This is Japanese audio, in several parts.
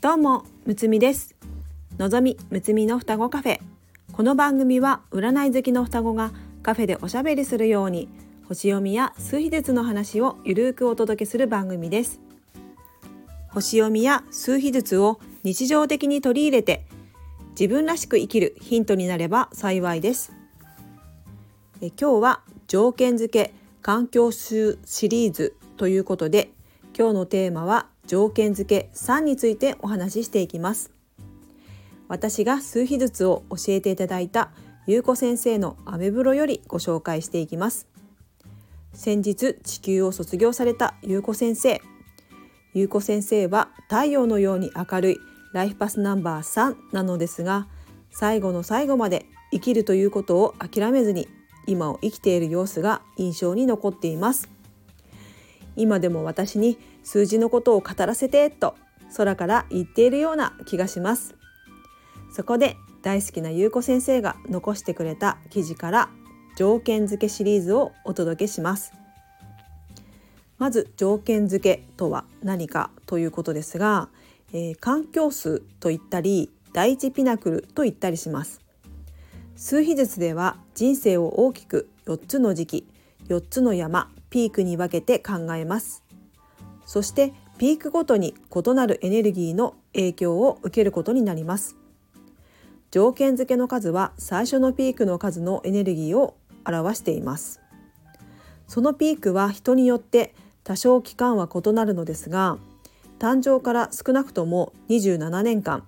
どうもむつみです。のぞみむつみの双子カフェ。この番組は占い好きの双子がカフェでおしゃべりするように星読みや数秘術の話をゆるくお届けする番組です。星読みや数秘術を日常的に取り入れて自分らしく生きるヒントになれば幸いです。え今日は条件付け環境数シリーズということで今日のテーマは条件付け3についてお話ししていきます。私が数秘術を教えていただいたゆうこ先生のアメブロよりご紹介していきます。先日地球を卒業されたゆうこ先生。ゆうこ先生は太陽のように明るいライフパスナンバー3なのですが最後の最後まで生きるということを諦めずに今を生きている様子が印象に残っています。今でも私に数字のことを語らせてと空から言っているような気がします。そこで大好きなゆうこ先生が残してくれた記事から条件付けシリーズをお届けします。まず条件付けとは何かということですが、えー、環境数と言ったり第一ピナクルと言ったりします。数秘術では人生を大きく4つの時期4つの山ピークに分けて考えます。そしてピークごとに異なるエネルギーの影響を受けることになります。条件付けの数は最初のピークの数のエネルギーを表しています。そのピークは人によって多少期間は異なるのですが誕生から少なくとも27年間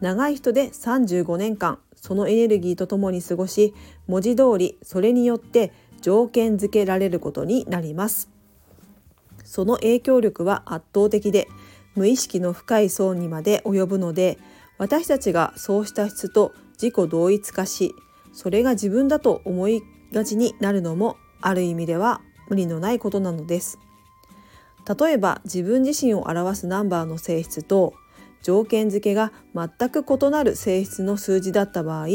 長い人で35年間そのエネルギーとともに過ごし文字通りそれによって条件付けられることになります。その影響力は圧倒的で無意識の深い層にまで及ぶので私たちがそうした質と自己同一化しそれが自分だと思いがちになるのもある意味では無理のないことなのです。例えば自分自身を表すナンバーの性質と条件付けが全く異なる性質の数字だった場合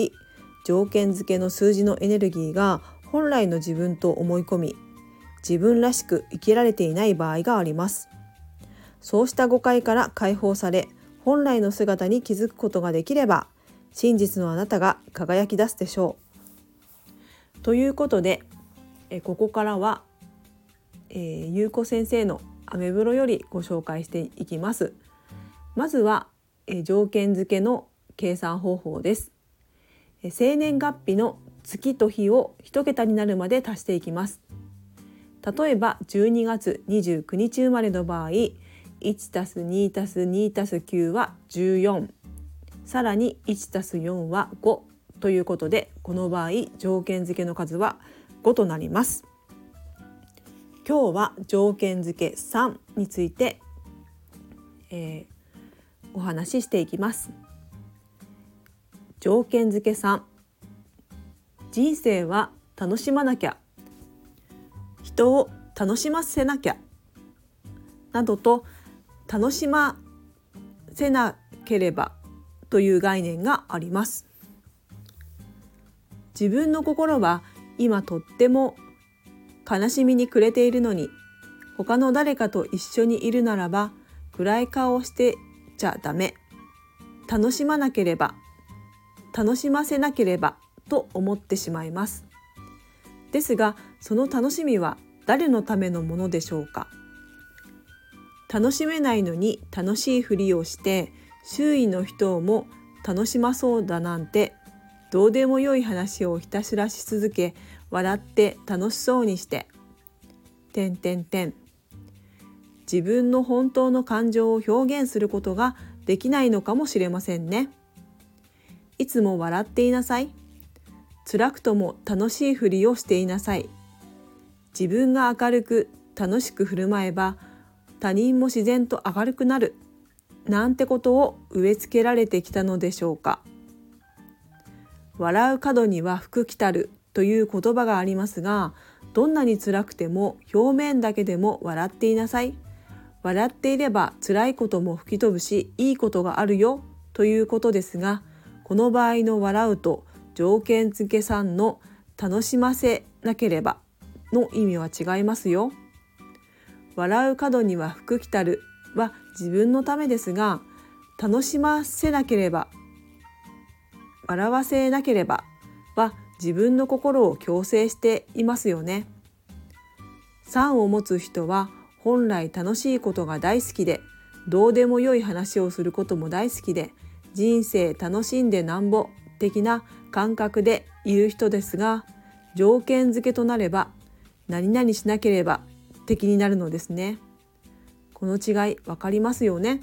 条件付けの数字のエネルギーが本来の自分と思い込み自分らしく生きられていない場合があります。そうした誤解から解放され本来の姿に気づくことができれば真実のあなたが輝き出すでしょう。ということでえここからは、えー、ゆうこ先生のアメブロよりご紹介していきます。まずは、え条件付けの計算方法です。生年月日の月と日を1桁になるまで足していきます。例えば12月29日生まれの場合1たす2たす2たす9は14さらに1たす4は5ということでこの場合条件付けの数は5となります。今日は条件付け3について、えー、お話ししていきます。条件付け3人生は楽しまなきゃ。人を楽しませなきゃ。などと楽しませなければという概念があります。自分の心は今とっても悲しみに暮れているのに他の誰かと一緒にいるならば暗い顔をしてちゃダメ。楽しまなければ。楽しませなければ。と思ってしまいますですがその楽しみは誰のためのものでしょうか？楽しめないのに楽しいふりをして周囲の人も楽しまそうだなんてどうでもよい話をひたすらし続け笑って楽しそうにして「てんてんてん」自分の本当の感情を表現することができないのかもしれませんね。いつも笑っていなさい。辛くとも楽しいふりをしていなさい。自分が明るく楽しく振る舞えば他人も自然と明るくなるなんてことを植え付けられてきたのでしょうか。笑う角には福来たるという言葉がありますがどんなに辛くても表面だけでも笑っていなさい。笑っていれば辛いことも吹き飛ぶしいいことがあるよということですがこの場合の笑うと条件付け3の楽しませなければの意味は違いますよ。笑う角には福来たるは自分のためですが楽しませなければ笑わせなければは自分の心を強制していますよね。3を持つ人は本来楽しいことが大好きでどうでもよい話をすることも大好きで人生楽しんでなんぼ的な感覚でいる人ですが条件付けとなれば何々しなければ敵になるのですね。この違い分かりますよね？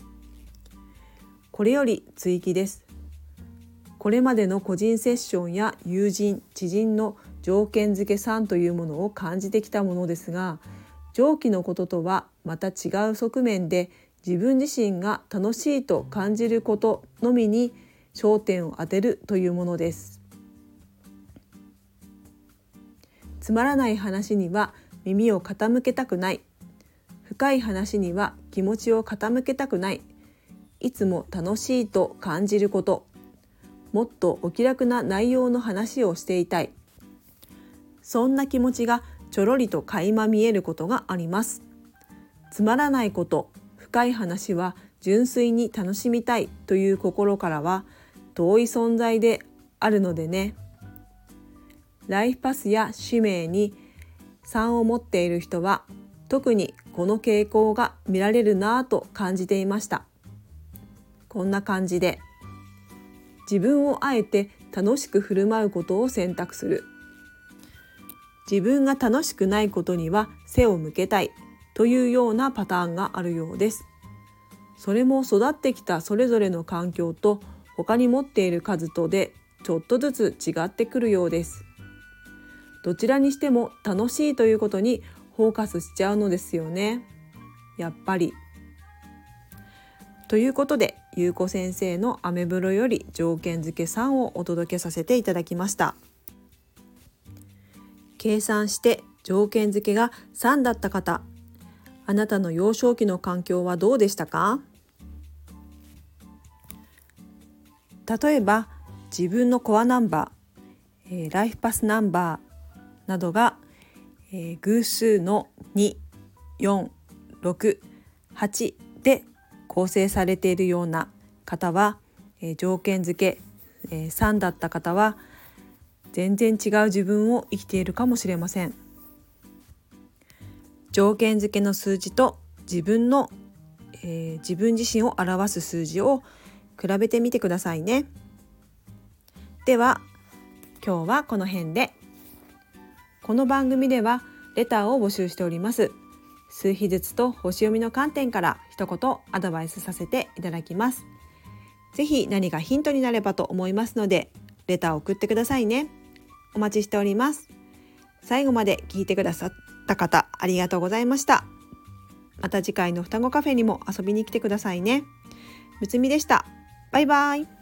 これより追記です。これまでの個人セッションや友人知人の条件付け3というものを感じてきたものですが上記のこととはまた違う側面で自分自身が楽しいと感じることのみに焦点を当てるというものです。つまらない話には耳を傾けたくない。深い話には気持ちを傾けたくない。いつも楽しいと感じること。もっとお気楽な内容の話をしていたい。そんな気持ちがちょろりと垣間見えることがあります。つまらないこと深い話は純粋に楽しみたいという心からは遠い存在であるのでね。ライフパスや使命に3を持っている人は特にこの傾向が見られるなぁと感じていました。こんな感じで自分をあえて楽しく振る舞うことを選択する。自分が楽しくないことには背を向けたい。というようなパターンがあるようです。それも育ってきたそれぞれの環境と他に持っている数とでちょっとずつ違ってくるようです。どちらにしても楽しいということにフォーカスしちゃうのですよね。やっぱり。ということでゆうこ先生のアメブロより条件付け3をお届けさせていただきました。計算して条件付けが3だった方。あなたの幼少期の環境はどうでしたか？例えば自分のコアナンバー、えー、ライフパスナンバーなどが、えー、偶数の2468で構成されているような方は、えー、条件付け、えー、3だった方は全然違う自分を生きているかもしれません。条件付けの数字と自分の、えー、自分自身を表す数字を比べてみてくださいねでは今日はこの辺でこの番組ではレターを募集しております数秘術と星読みの観点から一言アドバイスさせていただきます。ぜひ何かヒントになればと思いますので、レターを送ってくださいね。お待ちしております。最後まで聞いてくださった方、ありがとうございました。また次回の双子カフェにも遊びに来てくださいね。むつみでした。バイバイ。